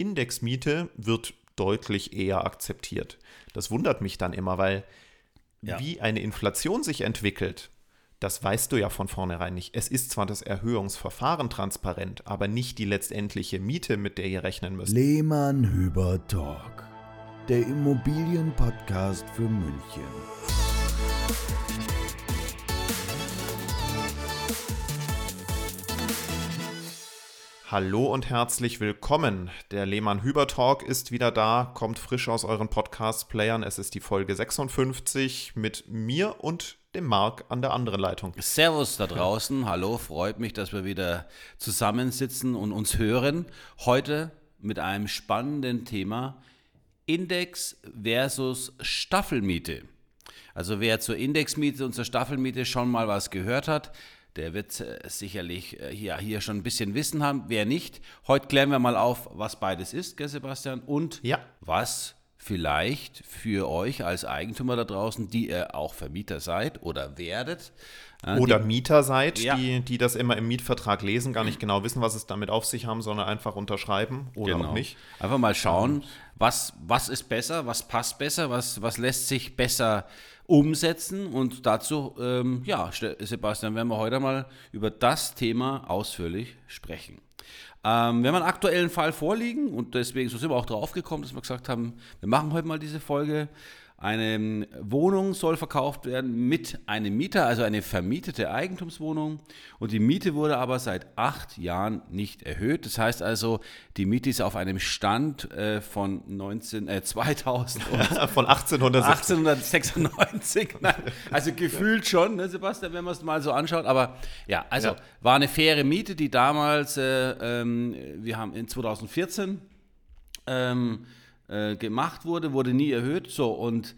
Indexmiete wird deutlich eher akzeptiert. Das wundert mich dann immer, weil Ja. wie eine Inflation sich entwickelt, das weißt du ja von vornherein nicht. Es ist zwar das Erhöhungsverfahren transparent, aber nicht die letztendliche Miete, mit der ihr rechnen müsst. Lehmann Hüber Talk, der Immobilienpodcast für München. Hallo und herzlich willkommen. Der Lehmann Hüber Talk ist wieder da, kommt frisch aus euren Podcast-Playern. Es ist die Folge 56 mit mir und dem Marc an der anderen Leitung. Servus da draußen, hallo, freut mich, dass wir wieder zusammensitzen und uns hören. Heute mit einem spannenden Thema Index versus Staffelmiete. Also wer zur Indexmiete und zur Staffelmiete schon mal was gehört hat, der wird äh, sicherlich äh, hier, hier schon ein bisschen Wissen haben. Wer nicht, heute klären wir mal auf, was beides ist, gell Sebastian, und Ja. was vielleicht für euch als Eigentümer da draußen, die ihr auch Vermieter seid oder werdet, äh, Oder die, Mieter seid, Ja. die, die das immer im Mietvertrag lesen, gar nicht genau wissen, was es damit auf sich haben, sondern einfach unterschreiben oder Genau. auch nicht. Einfach mal schauen, was, was ist besser, was passt besser, was, was lässt sich besser umsetzen. Und dazu, ähm, ja, Sebastian, werden wir heute mal über das Thema ausführlich sprechen. Ähm, wir haben einen aktuellen Fall vorliegen und deswegen sind wir auch drauf gekommen, dass wir gesagt haben, wir machen heute mal diese Folge. Eine Wohnung soll verkauft werden mit einem Mieter, also eine vermietete Eigentumswohnung. Und die Miete wurde aber seit acht Jahren nicht erhöht. Das heißt also, die Miete ist auf einem Stand äh, von 19, äh, 2000 und Von 1870. 1896, nein, also gefühlt schon, ne, Sebastian, wenn man es mal so anschaut. Aber ja, also Ja. war eine faire Miete, die damals, äh, ähm, wir haben in 2014 ähm, äh, gemacht wurde, wurde nie erhöht. So und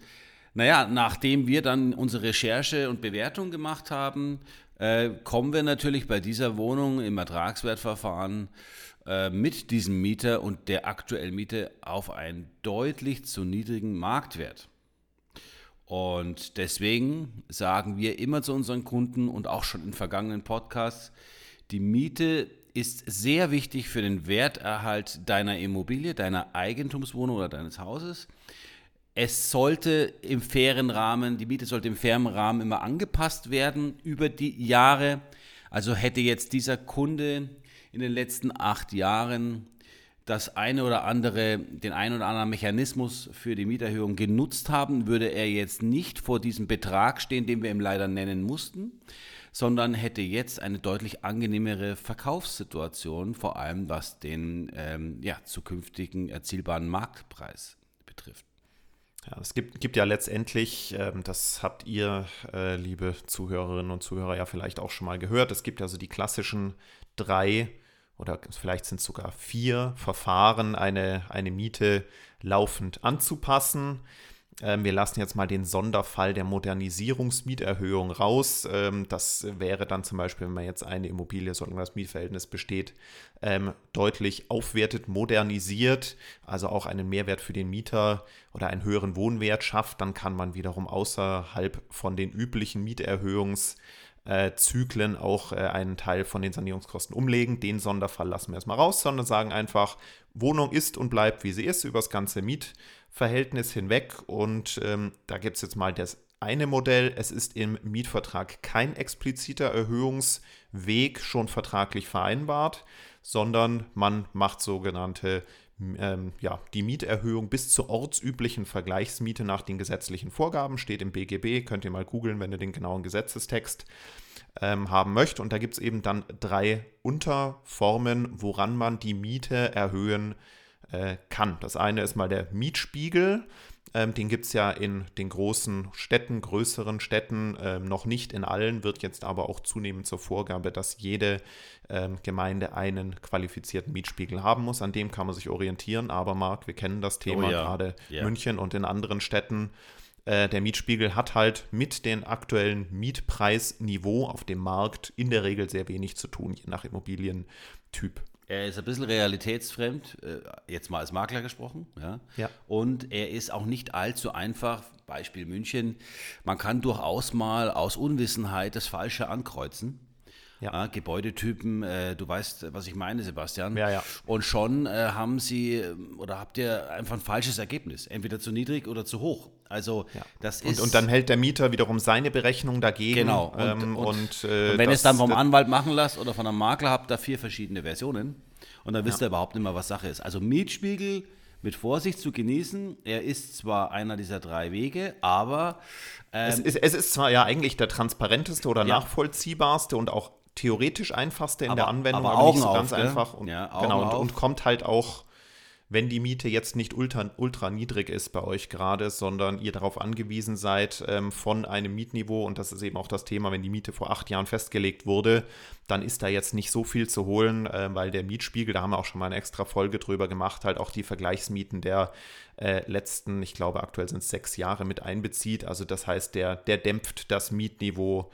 naja, nachdem wir dann unsere Recherche und Bewertung gemacht haben, äh, kommen wir natürlich bei dieser Wohnung im Ertragswertverfahren äh, mit diesem Mieter und der aktuellen Miete auf einen deutlich zu niedrigen Marktwert. Und deswegen sagen wir immer zu unseren Kunden und auch schon in vergangenen Podcasts, die Miete ist sehr wichtig für den Werterhalt deiner Immobilie, deiner Eigentumswohnung oder deines Hauses. Es sollte im fairen Rahmen, die Miete sollte im fairen Rahmen immer angepasst werden über die Jahre. Also hätte jetzt dieser Kunde in den letzten acht Jahren das eine oder andere, den einen oder anderen Mechanismus für die Mieterhöhung genutzt haben, würde er jetzt nicht vor diesem Betrag stehen, den wir ihm leider nennen mussten, sondern hätte jetzt eine deutlich angenehmere Verkaufssituation, vor allem was den ähm, ja, zukünftigen erzielbaren Marktpreis betrifft. Ja, es gibt, gibt ja letztendlich, ähm, das habt ihr, äh, liebe Zuhörerinnen und Zuhörer, ja vielleicht auch schon mal gehört, es gibt ja so die klassischen drei oder vielleicht sind es sogar vier Verfahren, eine, eine Miete laufend anzupassen. Ähm, wir lassen jetzt mal den Sonderfall der Modernisierungsmieterhöhung raus. Ähm, das wäre dann zum Beispiel, wenn man jetzt eine Immobilie, solange das Mietverhältnis besteht, ähm, deutlich aufwertet, modernisiert, also auch einen Mehrwert für den Mieter oder einen höheren Wohnwert schafft, dann kann man wiederum außerhalb von den üblichen Mieterhöhungs- Zyklen auch äh, einen Teil von den Sanierungskosten umlegen. Den Sonderfall lassen wir erstmal raus, sondern sagen einfach, Wohnung ist und bleibt, wie sie ist, über das ganze Mietverhältnis hinweg. Und ähm, da gibt es jetzt mal das eine Modell. Es ist im Mietvertrag kein expliziter Erhöhungsweg schon vertraglich vereinbart, sondern man macht sogenannte ähm, ja, die Mieterhöhung bis zur ortsüblichen Vergleichsmiete nach den gesetzlichen Vorgaben steht im BGB. Könnt ihr mal googeln, wenn ihr den genauen Gesetzestext ähm, haben möchtet. Und da gibt es eben dann drei Unterformen, woran man die Miete erhöhen äh, kann. Das eine ist mal der Mietspiegel. Ähm, den gibt es ja in den großen Städten, größeren Städten, ähm, noch nicht in allen, wird jetzt aber auch zunehmend zur Vorgabe, dass jede ähm, Gemeinde einen qualifizierten Mietspiegel haben muss. An dem kann man sich orientieren. Aber Marc, wir kennen das Thema, Oh ja, gerade ja. München und in anderen Städten. Äh, der Mietspiegel hat halt mit dem aktuellen Mietpreisniveau auf dem Markt in der Regel sehr wenig zu tun, je nach Immobilientyp. Er ist ein bisschen realitätsfremd, äh, jetzt mal als Makler gesprochen. Ja? Ja. Und er ist auch nicht allzu einfach. Beispiel München. Man kann durchaus mal aus Unwissenheit das Falsche ankreuzen. Ja. Gebäudetypen. Äh, du weißt, was ich meine, Sebastian. Ja, ja. Und schon äh, haben sie äh, oder habt ihr einfach ein falsches Ergebnis. Entweder zu niedrig oder zu hoch. Also Ja. das Und, ist. und dann hält der Mieter wiederum seine Berechnung dagegen. Genau. Und, ähm, und, und, äh, und wenn es dann vom Anwalt machen lasst oder von einem Makler, habt ihr vier verschiedene Versionen. Und dann wisst ihr überhaupt nicht mehr, was Sache ist. Also Mietspiegel mit Vorsicht zu genießen. Er ist zwar einer dieser drei Wege, aber Es ähm, ist, es ist zwar ja eigentlich der transparenteste oder Ja. nachvollziehbarste und auch theoretisch einfachste in Aber- der Anwendung, aber aber, nicht so auf, ganz gell? einfach. Und, Ja, genau, und, und kommt halt auch, wenn die Miete jetzt nicht ultra, ultra niedrig ist bei euch gerade, sondern ihr darauf angewiesen seid ähm, von einem Mietniveau, und das ist eben auch das Thema, wenn die Miete vor acht Jahren festgelegt wurde, dann ist da jetzt nicht so viel zu holen, äh, weil der Mietspiegel, da haben wir auch schon mal eine extra Folge drüber gemacht, halt auch die Vergleichsmieten der äh, letzten, ich glaube aktuell sind es sechs Jahre mit einbezieht. Also das heißt, der, der dämpft das Mietniveau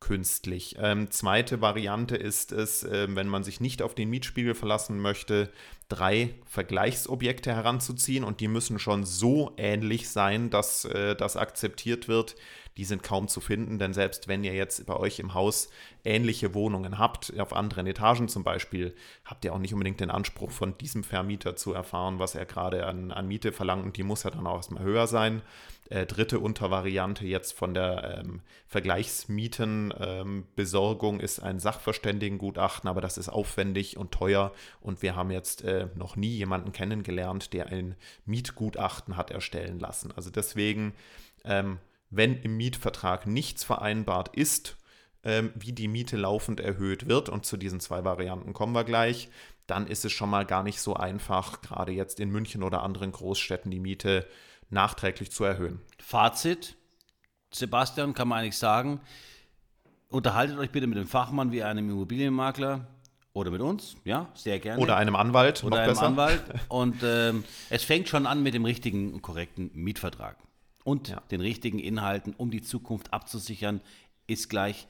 künstlich. Ähm, zweite Variante ist es, äh, wenn man sich nicht auf den Mietspiegel verlassen möchte, drei Vergleichsobjekte heranzuziehen und die müssen schon so ähnlich sein, dass äh, das akzeptiert wird. Die sind kaum zu finden, denn selbst wenn ihr jetzt bei euch im Haus ähnliche Wohnungen habt, auf anderen Etagen zum Beispiel, habt ihr auch nicht unbedingt den Anspruch von diesem Vermieter zu erfahren, was er gerade an, an Miete verlangt und die muss ja dann auch erstmal höher sein. Äh, dritte Untervariante jetzt von der ähm, Vergleichsmietenbesorgung ist ein Sachverständigengutachten, aber das ist aufwendig und teuer und wir haben jetzt äh, noch nie jemanden kennengelernt, der ein Mietgutachten hat erstellen lassen. Also deswegen, ähm, wenn im Mietvertrag nichts vereinbart ist, ähm, wie die Miete laufend erhöht wird, und zu diesen zwei Varianten kommen wir gleich, dann ist es schon mal gar nicht so einfach, gerade jetzt in München oder anderen Großstädten die Miete nachträglich zu erhöhen. Fazit, Sebastian, kann man eigentlich sagen, unterhaltet euch bitte mit dem Fachmann wie einem Immobilienmakler oder mit uns, ja, sehr gerne. Oder einem Anwalt, oder noch einem besser. Anwalt. Und ähm, es fängt schon an mit dem richtigen und korrekten Mietvertrag. Und Ja. den richtigen Inhalten, um die Zukunft abzusichern, ist gleich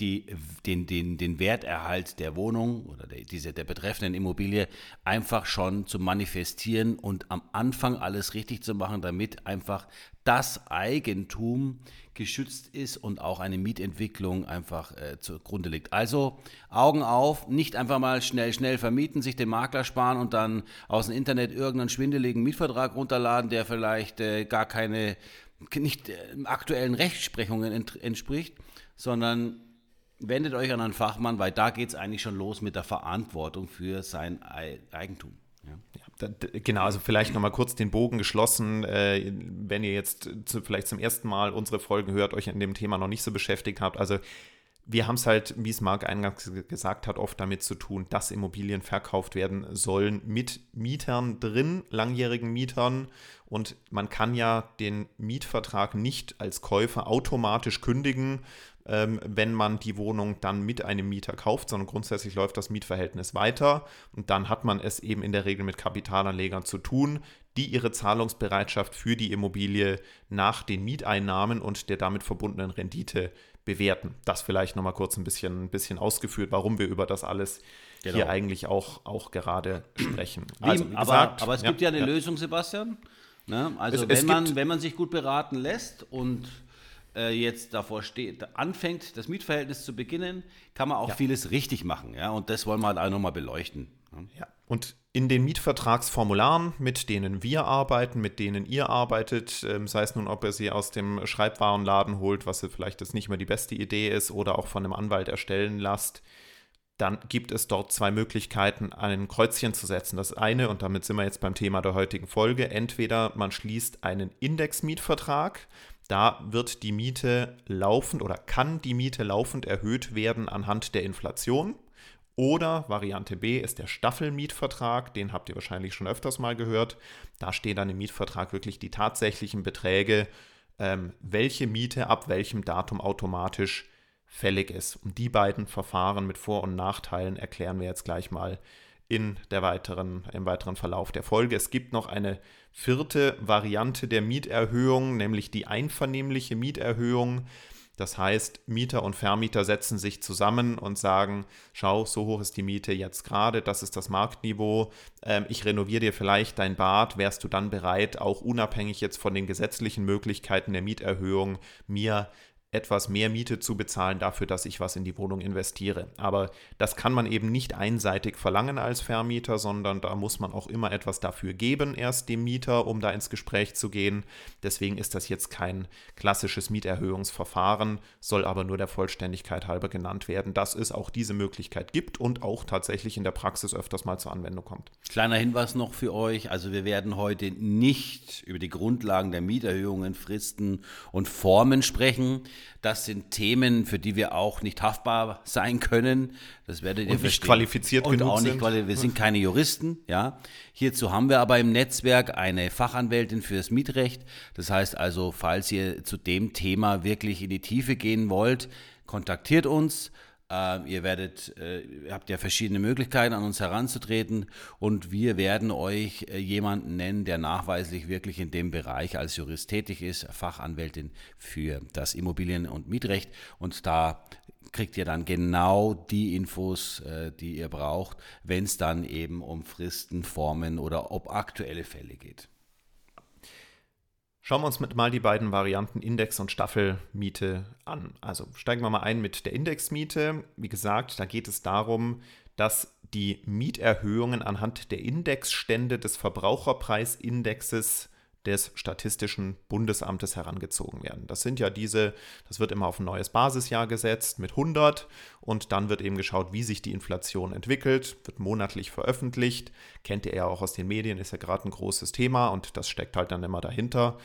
die, den, den, den Werterhalt der Wohnung oder der, diese, der betreffenden Immobilie einfach schon zu manifestieren und am Anfang alles richtig zu machen, damit einfach das Eigentum geschützt ist und auch eine Mietentwicklung einfach äh, zugrunde liegt. Also Augen auf, nicht einfach mal schnell, schnell vermieten, sich den Makler sparen und dann aus dem Internet irgendeinen schwindeligen Mietvertrag runterladen, der vielleicht äh, gar keine, nicht äh, aktuellen Rechtsprechungen ent entspricht, sondern wendet euch an einen Fachmann, weil da geht es eigentlich schon los mit der Verantwortung für sein Ei- Eigentum. Ja. Genau, also vielleicht nochmal kurz den Bogen geschlossen. Äh, wenn ihr jetzt zu, vielleicht zum ersten Mal unsere Folgen hört, euch an dem Thema noch nicht so beschäftigt habt. Also wir haben es halt, wie es Marc eingangs ge- gesagt hat, oft damit zu tun, dass Immobilien verkauft werden sollen mit Mietern drin, langjährigen Mietern. Und man kann ja den Mietvertrag nicht als Käufer automatisch kündigen, ähm, wenn man die Wohnung dann mit einem Mieter kauft, sondern grundsätzlich läuft das Mietverhältnis weiter und dann hat man es eben in der Regel mit Kapitalanlegern zu tun, die ihre Zahlungsbereitschaft für die Immobilie nach den Mieteinnahmen und der damit verbundenen Rendite bewerten. Das vielleicht nochmal kurz ein bisschen, ein bisschen ausgeführt, warum wir über das alles Genau. hier eigentlich auch, auch gerade sprechen. Also, wie aber, gesagt, aber es gibt ja eine Lösung, Sebastian. Ne? Also Es- wenn, es man, wenn man sich gut beraten lässt und äh, jetzt davor steht, anfängt, das Mietverhältnis zu beginnen, kann man auch vieles richtig machen. Ja? Und das wollen wir halt auch nochmal beleuchten. Ne? Ja. Und in den Mietvertragsformularen, mit denen wir arbeiten, mit denen ihr arbeitet, ähm, sei es nun, ob ihr sie aus dem Schreibwarenladen holt, was vielleicht jetzt nicht mehr die beste Idee ist, oder auch von einem Anwalt erstellen lasst, dann gibt es dort zwei Möglichkeiten, ein Kreuzchen zu setzen. Das eine, und damit sind wir jetzt beim Thema der heutigen Folge, entweder man schließt einen Indexmietvertrag, da wird die Miete laufend oder kann die Miete laufend erhöht werden anhand der Inflation. Oder Variante B ist der Staffelmietvertrag, den habt ihr wahrscheinlich schon öfters mal gehört. Da stehen dann im Mietvertrag wirklich die tatsächlichen Beträge, ähm, welche Miete ab welchem Datum automatisch fällig ist. Und die beiden Verfahren mit Vor- und Nachteilen erklären wir jetzt gleich mal in der weiteren, im weiteren Verlauf der Folge. Es gibt noch eine vierte Variante der Mieterhöhung, nämlich die einvernehmliche Mieterhöhung. Das heißt, Mieter und Vermieter setzen sich zusammen und sagen, schau, so hoch ist die Miete jetzt gerade, das ist das Marktniveau, ähm, ich renoviere dir vielleicht dein Bad, wärst du dann bereit, auch unabhängig jetzt von den gesetzlichen Möglichkeiten der Mieterhöhung, mir etwas mehr Miete zu bezahlen dafür, dass ich was in die Wohnung investiere. Aber das kann man eben nicht einseitig verlangen als Vermieter, sondern da muss man auch immer etwas dafür geben, erst dem Mieter, um da ins Gespräch zu gehen. Deswegen ist das jetzt kein klassisches Mieterhöhungsverfahren, soll aber nur der Vollständigkeit halber genannt werden, dass es auch diese Möglichkeit gibt und auch tatsächlich in der Praxis öfters mal zur Anwendung kommt. Kleiner Hinweis noch für euch, also wir werden heute nicht über die Grundlagen der Mieterhöhungen, Fristen und Formen sprechen. Das sind Themen, für die wir auch nicht haftbar sein können. Das werdet ihr und nicht qualifiziert und genug auch nicht, sind. wir sind keine Juristen. Ja, hierzu haben wir aber im Netzwerk eine Fachanwältin fürs Mietrecht. Das heißt also, falls ihr zu dem Thema wirklich in die Tiefe gehen wollt, kontaktiert uns. Uh, ihr werdet, ihr habt ja verschiedene Möglichkeiten, an uns heranzutreten und wir werden euch uh, jemanden nennen, der nachweislich wirklich in dem Bereich als Jurist tätig ist, Fachanwältin für das Immobilien- und Mietrecht. Und da kriegt ihr dann genau die Infos, die ihr braucht, wenn es dann eben um Fristen, Formen oder ob aktuelle Fälle geht. Schauen wir uns mit mal die beiden Varianten Index- und Staffelmiete an. Also steigen wir mal ein mit der Indexmiete. Wie gesagt, da geht es darum, dass die Mieterhöhungen anhand der Indexstände des Verbraucherpreisindexes des Statistischen Bundesamtes herangezogen werden. Das sind ja diese, das wird immer auf ein neues Basisjahr gesetzt mit 100 und dann wird eben geschaut, wie sich die Inflation entwickelt, wird monatlich veröffentlicht, kennt ihr ja auch aus den Medien, ist ja gerade ein großes Thema und das steckt halt dann immer dahinter.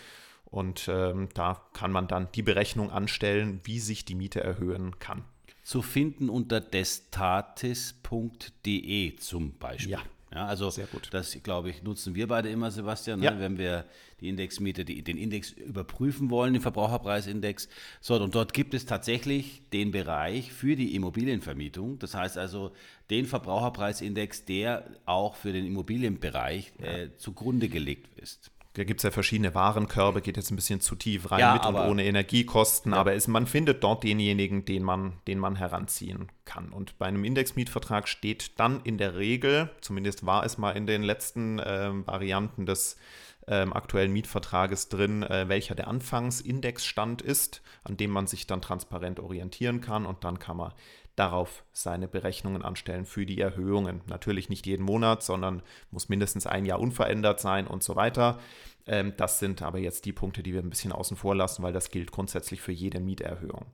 Und ähm, da kann man dann die Berechnung anstellen, wie sich die Miete erhöhen kann. Zu finden unter destatis.de zum Beispiel. Ja. Ja, also Sehr gut. das, glaube ich, nutzen wir beide immer, Sebastian, ne, Ja. wenn wir die Indexmiete, die, den Index überprüfen wollen, den Verbraucherpreisindex. So, und dort gibt es tatsächlich den Bereich für die Immobilienvermietung. Das heißt also den Verbraucherpreisindex, der auch für den Immobilienbereich äh, zugrunde gelegt ist. Da gibt es ja verschiedene Warenkörbe, geht jetzt ein bisschen zu tief rein Ja, mit und aber- ohne Energiekosten, aber es, man findet dort denjenigen, den man, den man heranziehen kann. Und bei einem Indexmietvertrag steht dann in der Regel, zumindest war es mal in den letzten ähm, Varianten des ähm, aktuellen Mietvertrages drin, äh, welcher der Anfangsindexstand ist, an dem man sich dann transparent orientieren kann. Und dann kann man darauf seine Berechnungen anstellen für die Erhöhungen. Natürlich nicht jeden Monat, sondern muss mindestens ein Jahr unverändert sein und so weiter. Ähm, das sind aber jetzt die Punkte, die wir ein bisschen außen vor lassen, weil das gilt grundsätzlich für jede Mieterhöhung.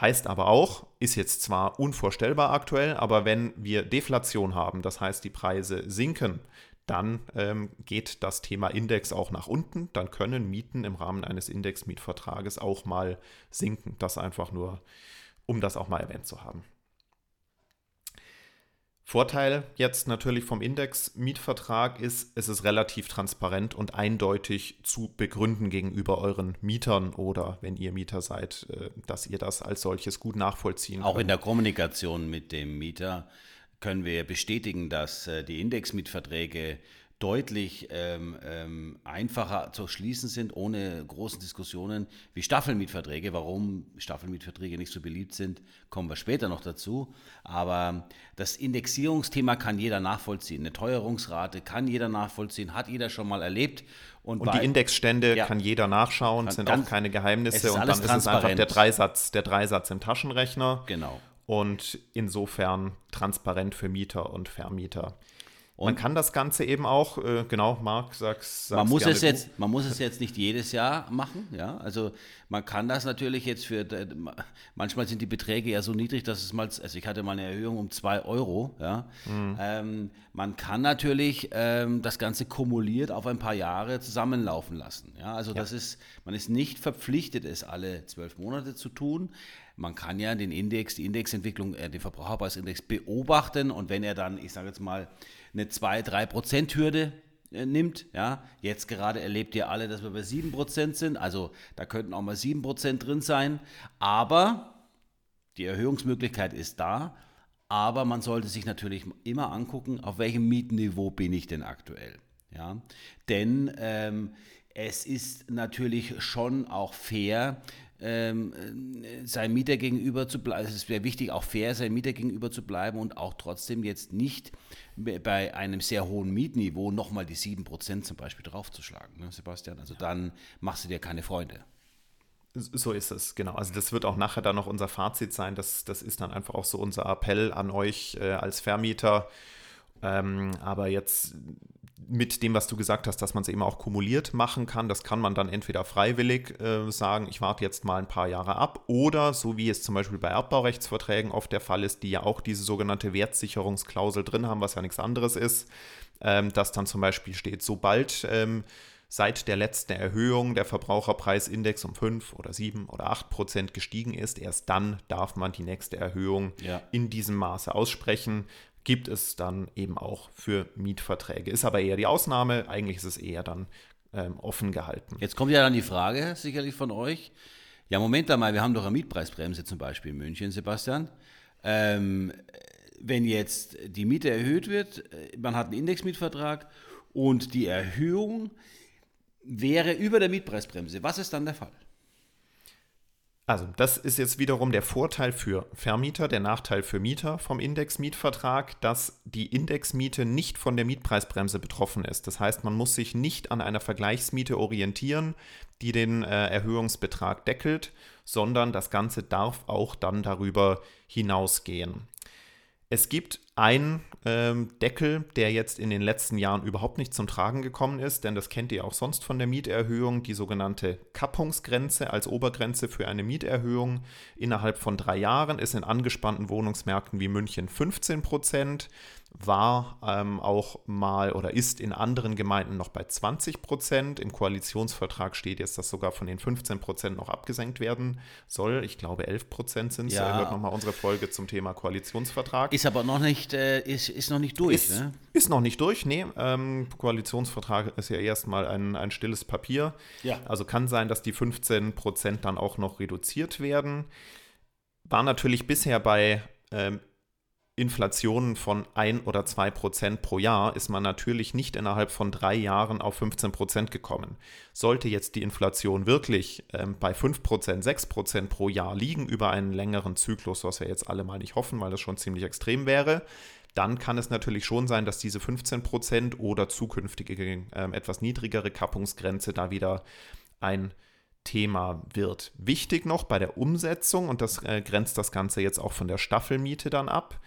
Heißt aber auch, ist jetzt zwar unvorstellbar aktuell, aber wenn wir Deflation haben, das heißt die Preise sinken, dann ähm, geht das Thema Index auch nach unten. Dann können Mieten im Rahmen eines Indexmietvertrages auch mal sinken. Das einfach nur, um das auch mal erwähnt zu haben. Vorteil jetzt natürlich vom Index-Mietvertrag ist, es ist relativ transparent und eindeutig zu begründen gegenüber euren Mietern oder wenn ihr Mieter seid, äh, dass ihr das als solches gut nachvollziehen Auch könnt. in der Kommunikation mit dem Mieter können wir bestätigen, dass äh, die Indexmietverträge deutlich ähm, ähm, einfacher zu schließen sind, ohne großen Diskussionen wie Staffelmietverträge. Warum Staffelmietverträge nicht so beliebt sind, kommen wir später noch dazu. Aber das Indexierungsthema kann jeder nachvollziehen. Eine Teuerungsrate kann jeder nachvollziehen, hat jeder schon mal erlebt. Und bei- die Indexstände Ja. kann jeder nachschauen, Kann sind ganz- auch keine Geheimnisse und dann ist es einfach der Dreisatz, der Dreisatz im Taschenrechner Genau. und insofern transparent für Mieter und Vermieter. Man Und- kann das Ganze eben auch, äh, genau, Marc, sag's, sag's Man muss, es du. jetzt, man muss es jetzt nicht jedes Jahr machen, ja. Also man kann das natürlich jetzt für, manchmal sind die Beträge ja so niedrig, dass es mal, also ich hatte mal eine Erhöhung um 2 Euro, ja. Mhm. Ähm, man kann natürlich ähm, das Ganze kumuliert auf ein paar Jahre zusammenlaufen lassen, ja. Also das ist, man ist nicht verpflichtet, es alle zwölf Monate zu tun. Man kann ja den Index, die Indexentwicklung, äh, den Verbraucherpreisindex beobachten und wenn er dann, ich sage jetzt mal, eine 2-3%-Hürde äh, nimmt, ja, jetzt gerade erlebt ihr alle, dass wir bei 7% sind, also da könnten auch mal 7% drin sein, aber die Erhöhungsmöglichkeit ist da, aber man sollte sich natürlich immer angucken, auf welchem Mietniveau bin ich denn aktuell. Ja? Denn ähm, es ist natürlich schon auch fair, ähm, äh, seinem Mieter gegenüber zu bleiben. Es wäre wichtig, auch fair seinem Mieter gegenüber zu bleiben und auch trotzdem jetzt nicht be- bei einem sehr hohen Mietniveau nochmal die 7% zum Beispiel draufzuschlagen, ne, Sebastian. Also dann machst du dir keine Freunde. So ist es, genau. Also das wird auch nachher dann noch unser Fazit sein. Das, das ist dann einfach auch so unser Appell an euch äh, als Vermieter. Ähm, aber jetzt mit dem, was du gesagt hast, dass man es eben auch kumuliert machen kann, das kann man dann entweder freiwillig äh, sagen, ich warte jetzt mal ein paar Jahre ab, oder so wie es zum Beispiel bei Erbbaurechtsverträgen oft der Fall ist, die ja auch diese sogenannte Wertsicherungsklausel drin haben, was ja nichts anderes ist, ähm, dass dann zum Beispiel steht, sobald ähm, seit der letzten Erhöhung der Verbraucherpreisindex um 5 oder 7 oder 8 Prozent gestiegen ist, erst dann darf man die nächste Erhöhung ja. in diesem Maße aussprechen. Gibt es dann eben auch für Mietverträge. Ist aber eher die Ausnahme. Eigentlich ist es eher dann ähm, offen gehalten. Jetzt kommt ja dann die Frage sicherlich von euch. Ja, Moment einmal, wir haben doch eine Mietpreisbremse zum Beispiel in München, Sebastian. Ähm, wenn jetzt die Miete erhöht wird, äh, man hat einen Indexmietvertrag und die Erhöhung wäre über der Mietpreisbremse. Was ist dann der Fall? Also, das ist jetzt wiederum der Vorteil für Vermieter, der Nachteil für Mieter vom Indexmietvertrag, dass die Indexmiete nicht von der Mietpreisbremse betroffen ist. Das heißt, man muss sich nicht an einer Vergleichsmiete orientieren, die den äh, Erhöhungsbetrag deckelt, sondern das Ganze darf auch dann darüber hinausgehen. Es gibt einen ähm, Deckel, der jetzt in den letzten Jahren überhaupt nicht zum Tragen gekommen ist, denn das kennt ihr auch sonst von der Mieterhöhung, die sogenannte Kappungsgrenze als Obergrenze für eine Mieterhöhung innerhalb von drei Jahren ist in angespannten Wohnungsmärkten wie München 15 Prozent war ähm, auch mal oder ist in anderen Gemeinden noch bei 20 Prozent. Im Koalitionsvertrag steht jetzt, dass sogar von den 15 Prozent noch abgesenkt werden soll. Ich glaube, 11 Prozent sind es. Ja. Hört nochmal unsere Folge zum Thema Koalitionsvertrag. Ist aber noch nicht, äh, ist, ist noch nicht durch. Ist, ne? ist noch nicht durch, nee. Ähm, Koalitionsvertrag ist ja erstmal ein, ein stilles Papier. Ja. Also kann sein, dass die 15 Prozent dann auch noch reduziert werden. War natürlich bisher bei ähm, Inflationen von 1 oder 2 Prozent pro Jahr ist man natürlich nicht innerhalb von drei Jahren auf 15 Prozent gekommen. Sollte jetzt die Inflation wirklich ähm, bei 5 Prozent, 6 Prozent pro Jahr liegen über einen längeren Zyklus, was wir jetzt alle mal nicht hoffen, weil das schon ziemlich extrem wäre, dann kann es natürlich schon sein, dass diese 15 Prozent oder zukünftige äh, etwas niedrigere Kappungsgrenze da wieder ein Thema wird. Wichtig noch bei der Umsetzung, und das äh, grenzt das Ganze jetzt auch von der Staffelmiete dann ab,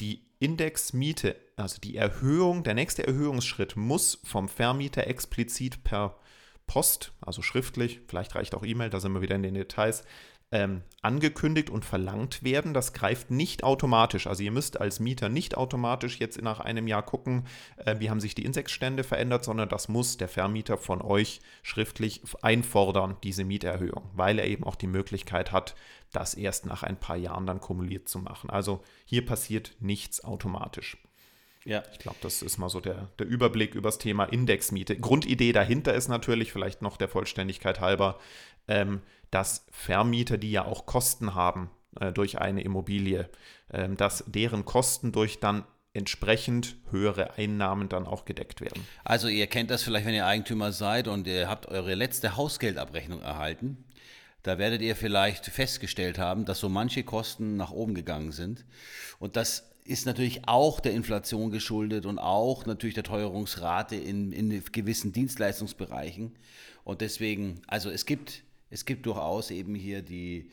die Indexmiete, also die Erhöhung, der nächste Erhöhungsschritt muss vom Vermieter explizit per Post, also schriftlich, vielleicht reicht auch E-Mail, da sind wir wieder in den Details, ähm, angekündigt und verlangt werden. Das greift nicht automatisch. Also ihr müsst als Mieter nicht automatisch jetzt nach einem Jahr gucken, äh, wie haben sich die Index-Stände verändert, sondern das muss der Vermieter von euch schriftlich einfordern, diese Mieterhöhung, weil er eben auch die Möglichkeit hat, das erst nach ein paar Jahren dann kumuliert zu machen. Also hier passiert nichts automatisch. Ja. Ich glaube, das ist mal so der, der Überblick über das Thema Indexmiete. Grundidee dahinter ist natürlich, vielleicht noch der Vollständigkeit halber, ähm, dass Vermieter, die ja auch Kosten haben äh, durch eine Immobilie, äh, dass deren Kosten durch dann entsprechend höhere Einnahmen dann auch gedeckt werden. Also ihr kennt das vielleicht, wenn ihr Eigentümer seid und ihr habt eure letzte Hausgeldabrechnung erhalten. Da werdet ihr vielleicht festgestellt haben, dass so manche Kosten nach oben gegangen sind. Und das ist natürlich auch der Inflation geschuldet und auch natürlich der Teuerungsrate in, in gewissen Dienstleistungsbereichen. Und deswegen, also es gibt es gibt durchaus eben hier die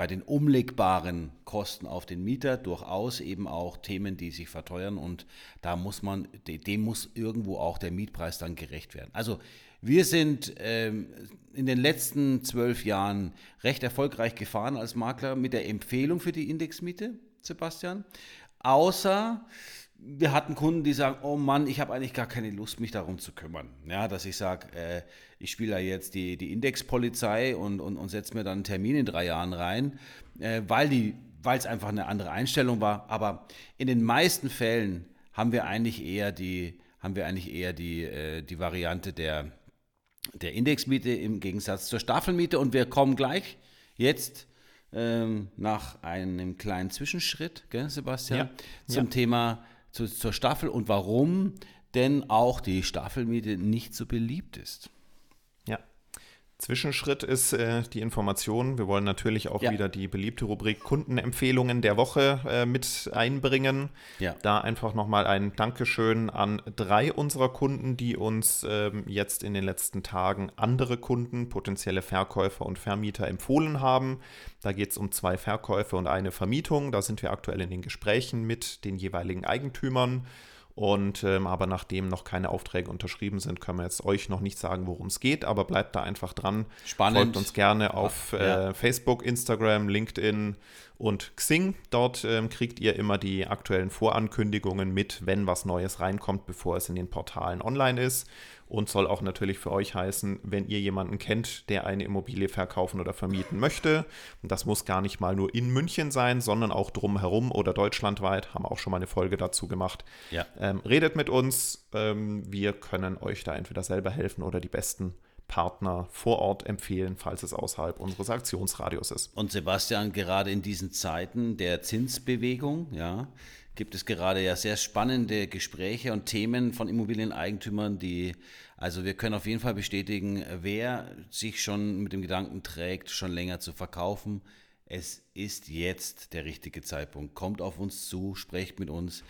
bei den umlegbaren Kosten auf den Mieter durchaus eben auch Themen, die sich verteuern und da muss man, dem muss irgendwo auch der Mietpreis dann gerecht werden. Also wir sind ähm, in den letzten zwölf Jahren recht erfolgreich gefahren als Makler mit der Empfehlung für die Indexmiete, Sebastian. Außer wir hatten Kunden, die sagen, oh Mann, ich habe eigentlich gar keine Lust, mich darum zu kümmern. Ja, dass ich sage, äh, ich spiele da jetzt die, die Indexpolizei und, und, und setze mir dann einen Termin in drei Jahren rein, äh, weil die weil es einfach eine andere Einstellung war. Aber in den meisten Fällen haben wir eigentlich eher die, haben wir eigentlich eher die, äh, die Variante der, der Indexmiete im Gegensatz zur Staffelmiete. Und wir kommen gleich jetzt ähm, nach einem kleinen Zwischenschritt, gell, Sebastian, ja. zum ja. Thema zu, zur Staffel und warum denn auch die Staffelmiete nicht so beliebt ist. Zwischenschritt ist äh, die Information. Wir wollen natürlich auch Ja. wieder die beliebte Rubrik Kundenempfehlungen der Woche äh, mit einbringen. Ja. Da einfach nochmal ein Dankeschön an drei unserer Kunden, die uns ähm, jetzt in den letzten Tagen andere Kunden, potenzielle Verkäufer und Vermieter empfohlen haben. Da geht es um zwei Verkäufe und eine Vermietung. Da sind wir aktuell in den Gesprächen mit den jeweiligen Eigentümern. Und ähm, aber nachdem noch keine Aufträge unterschrieben sind, können wir jetzt euch noch nicht sagen, worum es geht, aber bleibt da einfach dran. Spannend. Folgt uns gerne auf Ja. äh, Facebook, Instagram, LinkedIn und Xing. Dort ähm, kriegt ihr immer die aktuellen Vorankündigungen mit, wenn was Neues reinkommt, bevor es in den Portalen online ist. Und soll auch natürlich für euch heißen, wenn ihr jemanden kennt, der eine Immobilie verkaufen oder vermieten möchte. Und das muss gar nicht mal nur in München sein, sondern auch drumherum oder deutschlandweit. Haben auch schon mal eine Folge dazu gemacht. Ja. Ähm, redet mit uns. Ähm, wir können euch da entweder selber helfen oder die besten Partner vor Ort empfehlen, falls es außerhalb unseres Aktionsradius ist. Und Sebastian, gerade in diesen Zeiten der Zinsbewegung, ja, gibt es gerade ja sehr spannende Gespräche und Themen von Immobilieneigentümern, die, also wir können auf jeden Fall bestätigen, wer sich schon mit dem Gedanken trägt, schon länger zu verkaufen, es ist jetzt der richtige Zeitpunkt. Kommt auf uns zu, sprecht mit uns.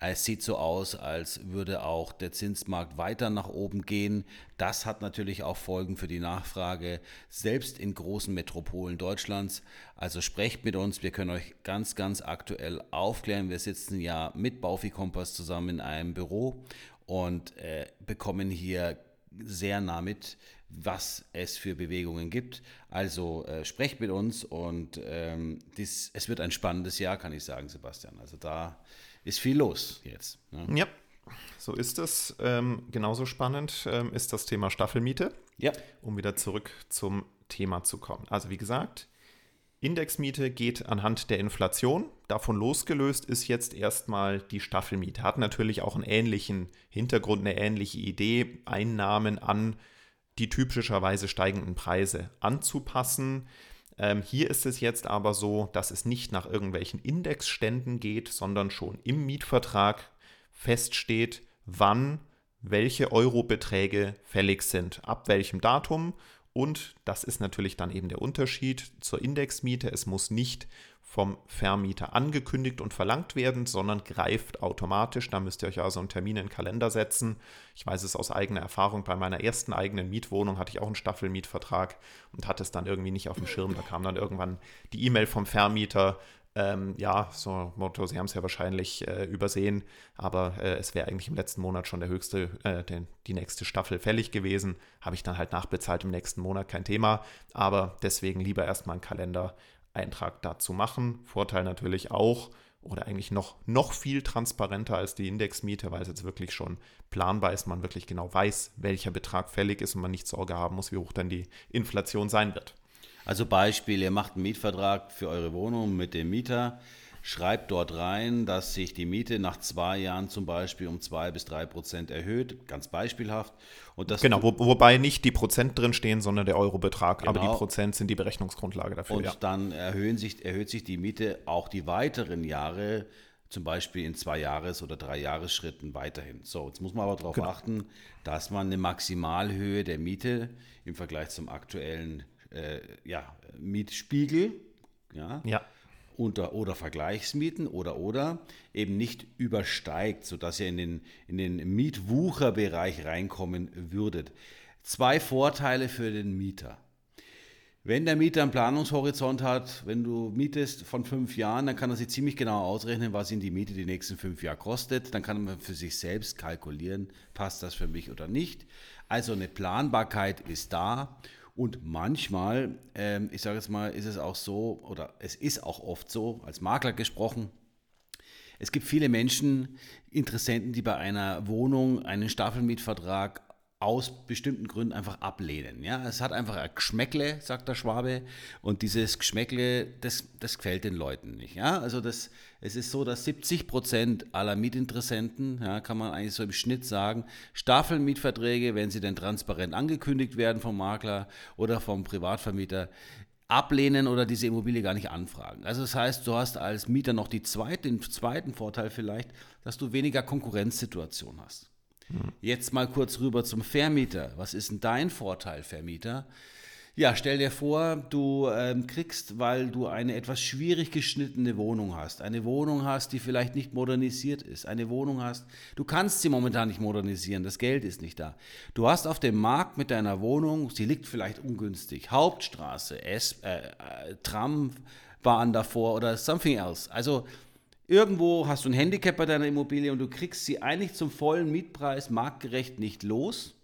Es sieht so aus, als würde auch der Zinsmarkt weiter nach oben gehen. Das hat natürlich auch Folgen für die Nachfrage, selbst in großen Metropolen Deutschlands. Also sprecht mit uns, wir können euch ganz, ganz aktuell aufklären. Wir sitzen ja mit Baufi Kompass zusammen in einem Büro und äh, bekommen hier sehr nah mit, was es für Bewegungen gibt. Also äh, sprecht mit uns und ähm, dies, es wird ein spannendes Jahr, kann ich sagen, Sebastian. Also da ist viel los jetzt. Ne? Ja, so ist es. Ähm, genauso spannend ähm, ist das Thema Staffelmiete, Ja, um wieder zurück zum Thema zu kommen. Also wie gesagt, Indexmiete geht anhand der Inflation. Davon losgelöst ist jetzt erstmal die Staffelmiete. Hat natürlich auch einen ähnlichen Hintergrund, eine ähnliche Idee, Einnahmen an die typischerweise steigenden Preise anzupassen. Ähm, hier ist es jetzt aber so, dass es nicht nach irgendwelchen Indexständen geht, sondern schon im Mietvertrag feststeht, wann welche Eurobeträge fällig sind, ab welchem Datum. Und das ist natürlich dann eben der Unterschied zur Indexmiete. Es muss nicht vom Vermieter angekündigt und verlangt werden, sondern greift automatisch. Da müsst ihr euch also einen Termin in den Kalender setzen. Ich weiß es aus eigener Erfahrung. Bei meiner ersten eigenen Mietwohnung hatte ich auch einen Staffelmietvertrag und hatte es dann irgendwie nicht auf dem Schirm. Da kam dann irgendwann die E-Mail vom Vermieter. Ähm, ja, so Motto, Sie haben es ja wahrscheinlich äh, übersehen, aber äh, es wäre eigentlich im letzten Monat schon der höchste, äh, den, die nächste Staffel fällig gewesen. Habe ich dann halt nachbezahlt im nächsten Monat, kein Thema. Aber deswegen lieber erstmal einen Kalendereintrag dazu machen. Vorteil natürlich auch, oder eigentlich noch, noch viel transparenter als die Indexmiete, weil es jetzt wirklich schon planbar ist, man wirklich genau weiß, welcher Betrag fällig ist und man nicht Sorge haben muss, wie hoch dann die Inflation sein wird. Also Beispiel, ihr macht einen Mietvertrag für eure Wohnung mit dem Mieter, schreibt dort rein, dass sich die Miete nach zwei Jahren zum Beispiel um zwei bis drei Prozent erhöht, ganz beispielhaft. Und das Genau, wo, wobei nicht die Prozent drin stehen, sondern der Eurobetrag. Aber Genau. die Prozent sind die Berechnungsgrundlage dafür. Und ja. dann erhöhen sich, erhöht sich die Miete auch die weiteren Jahre, zum Beispiel in zwei Jahres- oder drei Jahresschritten weiterhin. So, jetzt muss man aber darauf achten, dass man eine Maximalhöhe der Miete im Vergleich zum aktuellen äh, ja, Mietspiegel ja, ja. Unter, oder Vergleichsmieten oder oder eben nicht übersteigt, sodass ihr in den, in den Mietwucherbereich reinkommen würdet. Zwei Vorteile für den Mieter. Wenn der Mieter einen Planungshorizont hat, wenn du mietest von fünf Jahren, dann kann er sich ziemlich genau ausrechnen, was ihn die Miete die nächsten fünf Jahre kostet. Dann kann man für sich selbst kalkulieren, passt das für mich oder nicht. Also eine Planbarkeit ist da. Und manchmal, ähm, ich sage jetzt mal, ist es auch so, oder es ist auch oft so, als Makler gesprochen, es gibt viele Menschen, Interessenten, die bei einer Wohnung einen Staffelmietvertrag aus bestimmten Gründen einfach ablehnen. Ja, es hat einfach ein Geschmäckle, sagt der Schwabe, und dieses Geschmäckle, das, das gefällt den Leuten nicht. Ja, also das, es ist so, dass 70 Prozent aller Mietinteressenten, ja, kann man eigentlich so im Schnitt sagen, Staffelmietverträge, wenn sie denn transparent angekündigt werden vom Makler oder vom Privatvermieter, ablehnen oder diese Immobilie gar nicht anfragen. Also das heißt, du hast als Mieter noch zweite, den zweiten Vorteil vielleicht, dass du weniger Konkurrenzsituation hast. Jetzt mal kurz rüber zum Vermieter. Was ist denn dein Vorteil, Vermieter? Ja, stell dir vor, du ähm, kriegst, weil du eine etwas schwierig geschnittene Wohnung hast, eine Wohnung hast, die vielleicht nicht modernisiert ist, eine Wohnung hast, du kannst sie momentan nicht modernisieren, das Geld ist nicht da. Du hast auf dem Markt mit deiner Wohnung, sie liegt vielleicht ungünstig, Hauptstraße, S, äh, äh, Trambahn davor oder something else. Also irgendwo hast du ein Handicap bei deiner Immobilie und du kriegst sie eigentlich zum vollen Mietpreis marktgerecht nicht los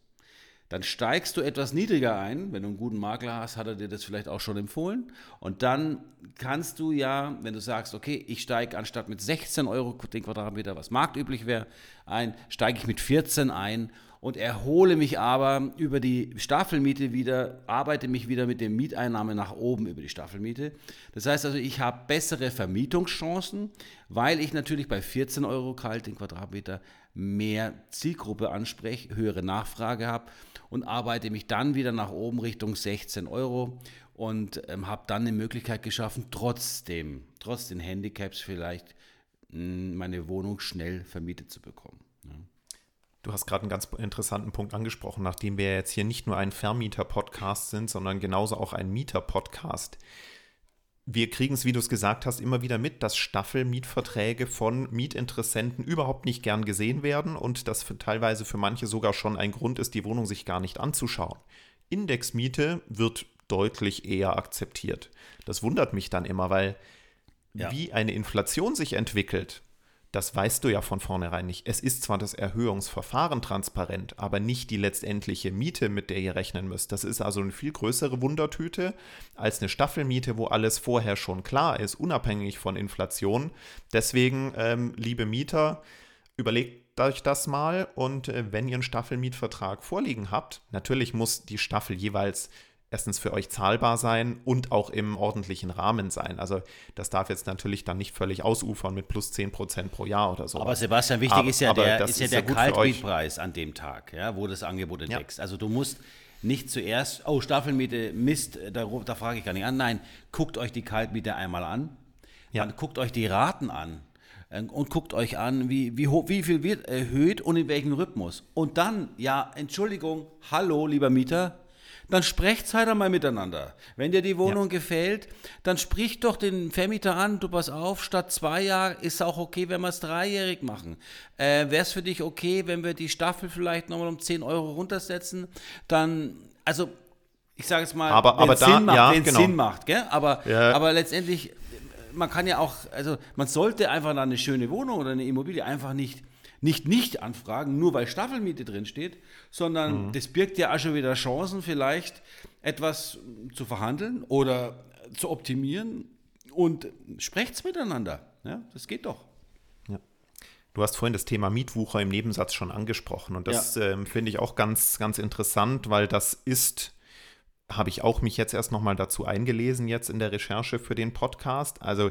dann steigst du etwas niedriger ein. Wenn du einen guten Makler hast, hat er dir das vielleicht auch schon empfohlen. Und dann kannst du ja, wenn du sagst, okay, ich steige anstatt mit 16 Euro den Quadratmeter, was marktüblich wäre, ein, steige ich mit 14 ein und erhole mich aber über die Staffelmiete wieder, arbeite mich wieder mit der Mieteinnahme nach oben über die Staffelmiete. Das heißt also, ich habe bessere Vermietungschancen, weil ich natürlich bei 14 Euro kalt den Quadratmeter mehr Zielgruppe anspreche, höhere Nachfrage habe und arbeite mich dann wieder nach oben Richtung 16 Euro und ähm, habe dann eine Möglichkeit geschaffen, trotzdem, trotz den Handicaps vielleicht mh, hm, meine Wohnung schnell vermietet zu bekommen. Ja. Du hast gerade einen ganz interessanten Punkt angesprochen, nachdem wir jetzt hier nicht nur ein Vermieter-Podcast sind, sondern genauso auch ein Mieter-Podcast wir kriegen es, wie du es gesagt hast, immer wieder mit, dass Staffelmietverträge von Mietinteressenten überhaupt nicht gern gesehen werden und das für, teilweise für manche sogar schon ein Grund ist, die Wohnung sich gar nicht anzuschauen. Indexmiete wird deutlich eher akzeptiert. Das wundert mich dann immer, weil ja. wie eine Inflation sich entwickelt, das weißt du ja von vornherein nicht. Es ist zwar das Erhöhungsverfahren transparent, aber nicht die letztendliche Miete, mit der ihr rechnen müsst. Das ist also eine viel größere Wundertüte als eine Staffelmiete, wo alles vorher schon klar ist, unabhängig von Inflation. Deswegen, ähm, liebe Mieter, überlegt euch das mal und äh, wenn ihr einen Staffelmietvertrag vorliegen habt, natürlich muss die Staffel jeweils erstens für euch zahlbar sein und auch im ordentlichen Rahmen sein. Also das darf jetzt natürlich dann nicht völlig ausufern mit plus 10 Prozent pro Jahr oder so. Aber Sebastian, wichtig aber, ist ja der, ist ja der Kaltmietpreis an dem Tag, ja, wo das Angebot entdeckst. Ja. Also du musst nicht zuerst, oh, Staffelmiete, Mist, da, da frage ich gar nicht an. Nein, guckt euch die Kaltmiete einmal an. Ja. Dann guckt euch die Raten an äh, und guckt euch an, wie, wie, wie viel wird erhöht und in welchem Rhythmus. Und dann, ja, Entschuldigung, hallo, lieber Mieter, dann sprecht halt einmal miteinander. Wenn dir die Wohnung ja. gefällt, dann sprich doch den Vermieter an, du pass auf, statt zwei Jahre ist auch okay, wenn wir es dreijährig machen. Äh, Wäre es für dich okay, wenn wir die Staffel vielleicht nochmal um 10 Euro runtersetzen? Dann, also ich sage es mal, aber, aber Sinn macht, ja, genau. Sinn macht, gell? Aber, ja. aber letztendlich, man kann ja auch, also man sollte einfach eine schöne Wohnung oder eine Immobilie einfach nicht nicht nicht anfragen, nur weil Staffelmiete drin steht, sondern mhm. das birgt ja auch schon wieder Chancen, vielleicht etwas zu verhandeln oder zu optimieren und sprecht's miteinander. Ja, das geht doch. Ja. Du hast vorhin das Thema Mietwucher im Nebensatz schon angesprochen und das ja. ähm, finde ich auch ganz, ganz interessant, weil das ist habe ich auch mich jetzt erst nochmal dazu eingelesen, jetzt in der Recherche für den Podcast. Also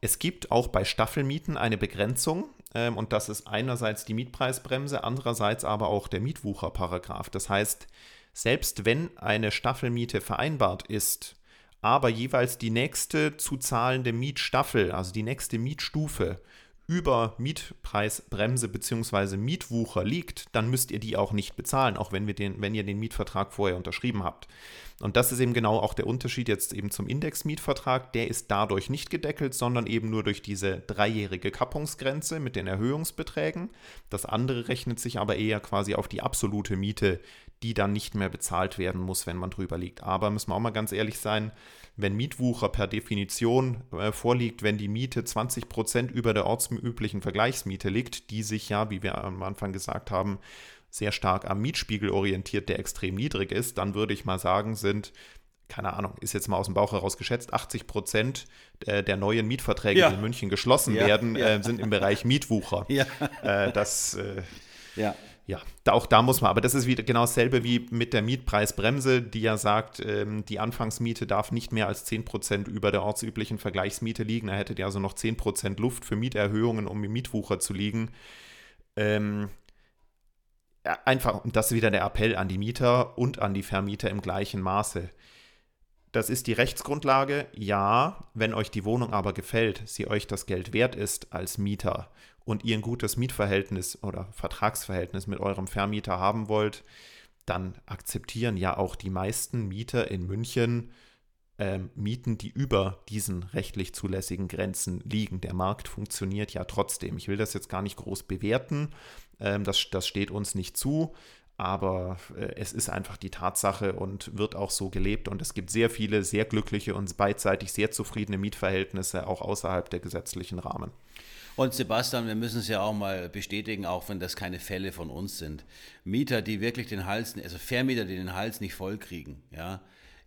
es gibt auch bei Staffelmieten eine Begrenzung. Ähm, und das ist einerseits die Mietpreisbremse, andererseits aber auch der Mietwucherparagraf. Das heißt, selbst wenn eine Staffelmiete vereinbart ist, aber jeweils die nächste zu zahlende Mietstaffel, also die nächste Mietstufe, über Mietpreisbremse bzw. Mietwucher liegt, dann müsst ihr die auch nicht bezahlen, auch wenn, wir den, wenn ihr den Mietvertrag vorher unterschrieben habt. Und das ist eben genau auch der Unterschied jetzt eben zum Indexmietvertrag. Der ist dadurch nicht gedeckelt, sondern eben nur durch diese dreijährige Kappungsgrenze mit den Erhöhungsbeträgen. Das andere rechnet sich aber eher quasi auf die absolute Miete, die dann nicht mehr bezahlt werden muss, wenn man drüber liegt. Aber müssen wir auch mal ganz ehrlich sein, wenn Mietwucher per Definition äh, vorliegt, wenn die Miete 20 Prozent über der ortsüblichen Vergleichsmiete liegt, die sich ja, wie wir am Anfang gesagt haben, sehr stark am Mietspiegel orientiert, der extrem niedrig ist, dann würde ich mal sagen, sind keine Ahnung, ist jetzt mal aus dem Bauch heraus geschätzt, 80 Prozent der neuen Mietverträge, ja. die in München geschlossen ja, werden, ja. Äh, sind im Bereich Mietwucher. Äh, das, äh, ja ja, auch da muss man, aber das ist wieder genau dasselbe wie mit der Mietpreisbremse, die ja sagt, ähm, die Anfangsmiete darf nicht mehr als 10% über der ortsüblichen Vergleichsmiete liegen. Da hättet ihr also noch 10% Luft für Mieterhöhungen, um im Mietwucher zu liegen. Ähm, einfach, und das ist wieder der Appell an die Mieter und an die Vermieter im gleichen Maße. Das ist die Rechtsgrundlage. Ja, wenn euch die Wohnung aber gefällt, sie euch das Geld wert ist als Mieter und ihr ein gutes Mietverhältnis oder Vertragsverhältnis mit eurem Vermieter haben wollt, dann akzeptieren ja auch die meisten Mieter in München ähm, Mieten, die über diesen rechtlich zulässigen Grenzen liegen. Der Markt funktioniert ja trotzdem. Ich will das jetzt gar nicht groß bewerten. Ähm, das, das steht uns nicht zu. Aber äh, es ist einfach die Tatsache und wird auch so gelebt. Und es gibt sehr viele sehr glückliche und beidseitig sehr zufriedene Mietverhältnisse auch außerhalb der gesetzlichen Rahmen. Und Sebastian, wir müssen es ja auch mal bestätigen, auch wenn das keine Fälle von uns sind. Mieter, die wirklich den Hals, also Vermieter, die den Hals nicht voll kriegen, ja,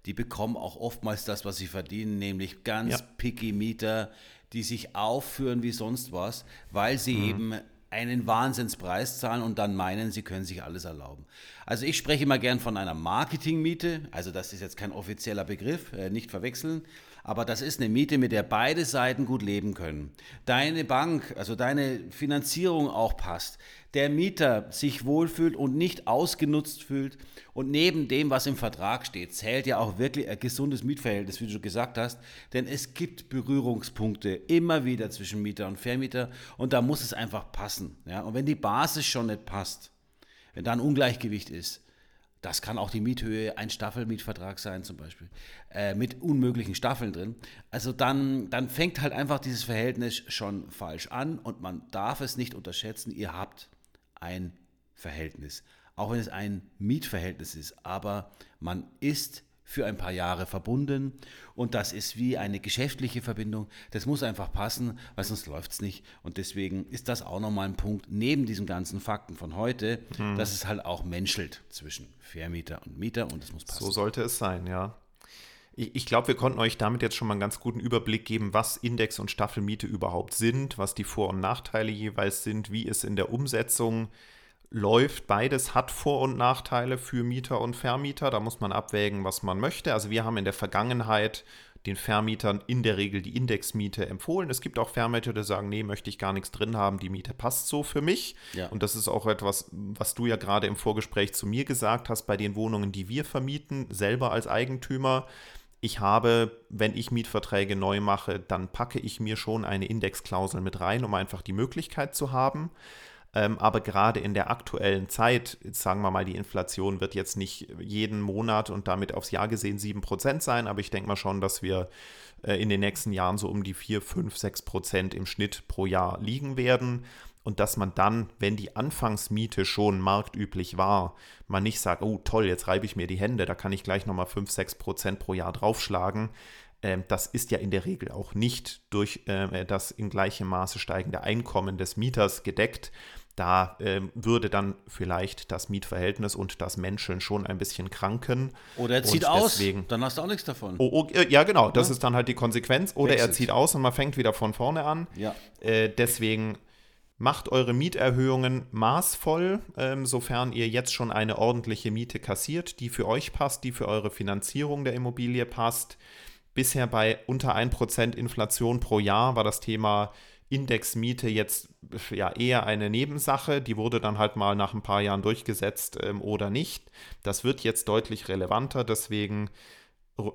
die bekommen auch oftmals das, was sie verdienen, nämlich ganz ja. picky Mieter, die sich aufführen wie sonst was, weil sie mhm. eben einen Wahnsinnspreis zahlen und dann meinen, sie können sich alles erlauben. Also ich spreche immer gern von einer Marketingmiete, also das ist jetzt kein offizieller Begriff, äh, nicht verwechseln, aber das ist eine Miete, mit der beide Seiten gut leben können. Deine Bank, also deine Finanzierung auch passt, der Mieter sich wohlfühlt und nicht ausgenutzt fühlt und neben dem, was im Vertrag steht, zählt ja auch wirklich ein gesundes Mietverhältnis, wie du gesagt hast, denn es gibt Berührungspunkte immer wieder zwischen Mieter und Vermieter und da muss es einfach passen. Ja? Und wenn die Basis schon nicht passt, wenn da ein Ungleichgewicht ist, das kann auch die Miethöhe, ein Staffelmietvertrag sein zum Beispiel, äh, mit unmöglichen Staffeln drin. Also dann, dann fängt halt einfach dieses Verhältnis schon falsch an und man darf es nicht unterschätzen, ihr habt ein Verhältnis. Auch wenn es ein Mietverhältnis ist, aber man ist für ein paar Jahre verbunden und das ist wie eine geschäftliche Verbindung. Das muss einfach passen, weil sonst läuft es nicht. Und deswegen ist das auch nochmal ein Punkt, neben diesen ganzen Fakten von heute, mhm. dass es halt auch menschelt zwischen Vermieter und Mieter und es muss passen. So sollte es sein, ja. Ich, ich glaube, wir konnten euch damit jetzt schon mal einen ganz guten Überblick geben, was Index und Staffelmiete überhaupt sind, was die Vor- und Nachteile jeweils sind, wie es in der Umsetzung ist läuft. Beides hat Vor- und Nachteile für Mieter und Vermieter. Da muss man abwägen, was man möchte. Also wir haben in der Vergangenheit den Vermietern in der Regel die Indexmiete empfohlen. Es gibt auch Vermieter, die sagen, nee, möchte ich gar nichts drin haben, die Miete passt so für mich. Ja. Und das ist auch etwas, was du ja gerade im Vorgespräch zu mir gesagt hast, bei den Wohnungen, die wir vermieten, selber als Eigentümer. Ich habe, wenn ich Mietverträge neu mache, dann packe ich mir schon eine Indexklausel mit rein, um einfach die Möglichkeit zu haben. Ähm, aber gerade in der aktuellen Zeit, sagen wir mal, die Inflation wird jetzt nicht jeden Monat und damit aufs Jahr gesehen 7% sein, aber ich denke mal schon, dass wir äh, in den nächsten Jahren so um die 4, 5, 6% im Schnitt pro Jahr liegen werden. Und dass man dann, wenn die Anfangsmiete schon marktüblich war, man nicht sagt, oh toll, jetzt reibe ich mir die Hände, da kann ich gleich nochmal 5, 6 Prozent pro Jahr draufschlagen. Ähm, das ist ja in der Regel auch nicht durch äh, das in gleichem Maße steigende Einkommen des Mieters gedeckt. Da äh, würde dann vielleicht das Mietverhältnis und das Menschen schon ein bisschen kranken. Oder er zieht aus, dann hast du auch nichts davon. Oh, oh, äh, ja, genau, das ja. ist dann halt die Konsequenz. Oder Wechselt. er zieht aus und man fängt wieder von vorne an. Ja. Äh, deswegen macht eure Mieterhöhungen maßvoll, ähm, sofern ihr jetzt schon eine ordentliche Miete kassiert, die für euch passt, die für eure Finanzierung der Immobilie passt. Bisher bei unter 1% Inflation pro Jahr war das Thema Indexmiete jetzt ja eher eine Nebensache. Die wurde dann halt mal nach ein paar Jahren durchgesetzt ähm, oder nicht. Das wird jetzt deutlich relevanter, deswegen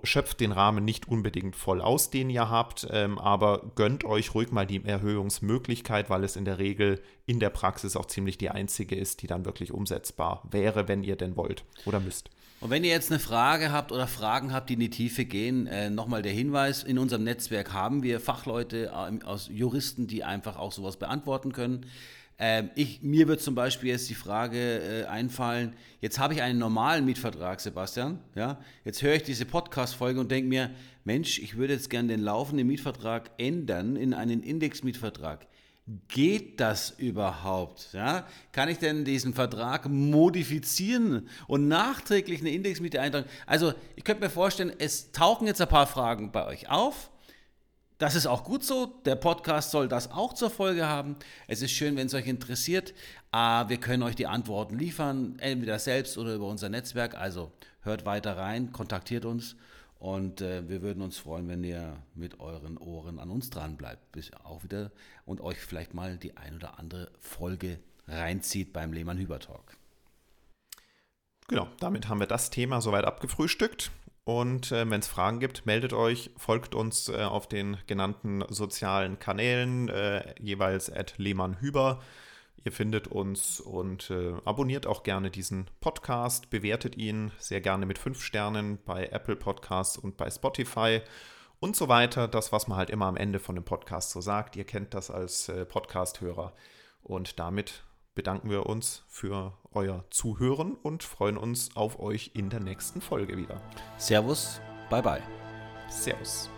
schöpft den Rahmen nicht unbedingt voll aus, den ihr habt, ähm, aber gönnt euch ruhig mal die Erhöhungsmöglichkeit, weil es in der Regel in der Praxis auch ziemlich die einzige ist, die dann wirklich umsetzbar wäre, wenn ihr denn wollt oder müsst. Und wenn ihr jetzt eine Frage habt oder Fragen habt, die in die Tiefe gehen, äh, nochmal der Hinweis, in unserem Netzwerk haben wir Fachleute äh, aus Juristen, die einfach auch sowas beantworten können. Ähm, ich, mir wird zum Beispiel jetzt die Frage äh, einfallen, jetzt habe ich einen normalen Mietvertrag, Sebastian, ja, jetzt höre ich diese Podcast-Folge und denke mir, Mensch, ich würde jetzt gerne den laufenden Mietvertrag ändern in einen Indexmietvertrag. Geht das überhaupt? Ja? Kann ich denn diesen Vertrag modifizieren und nachträglich eine Indexmiete eintragen? Also, ich könnte mir vorstellen, es tauchen jetzt ein paar Fragen bei euch auf. Das ist auch gut so. Der Podcast soll das auch zur Folge haben. Es ist schön, wenn es euch interessiert. Ah, wir können euch die Antworten liefern, entweder selbst oder über unser Netzwerk. Also hört weiter rein, kontaktiert uns und äh, wir würden uns freuen, wenn ihr mit euren Ohren an uns dran bleibt. Bis auch wieder und euch vielleicht mal die ein oder andere Folge reinzieht beim Lehmann Hüber Talk. Genau, damit haben wir das Thema soweit abgefrühstückt. Und äh, wenn es Fragen gibt, meldet euch, folgt uns äh, auf den genannten sozialen Kanälen, äh, jeweils at Lehmann Hüber. Ihr findet uns und äh, abonniert auch gerne diesen Podcast, bewertet ihn sehr gerne mit fünf Sternen bei Apple Podcasts und bei Spotify und so weiter. Das, was man halt immer am Ende von dem Podcast so sagt. Ihr kennt das als äh, Podcast-Hörer. Und damit bedanken wir uns für euer Zuhören und freuen uns auf euch in der nächsten Folge wieder. Servus, bye bye. Servus.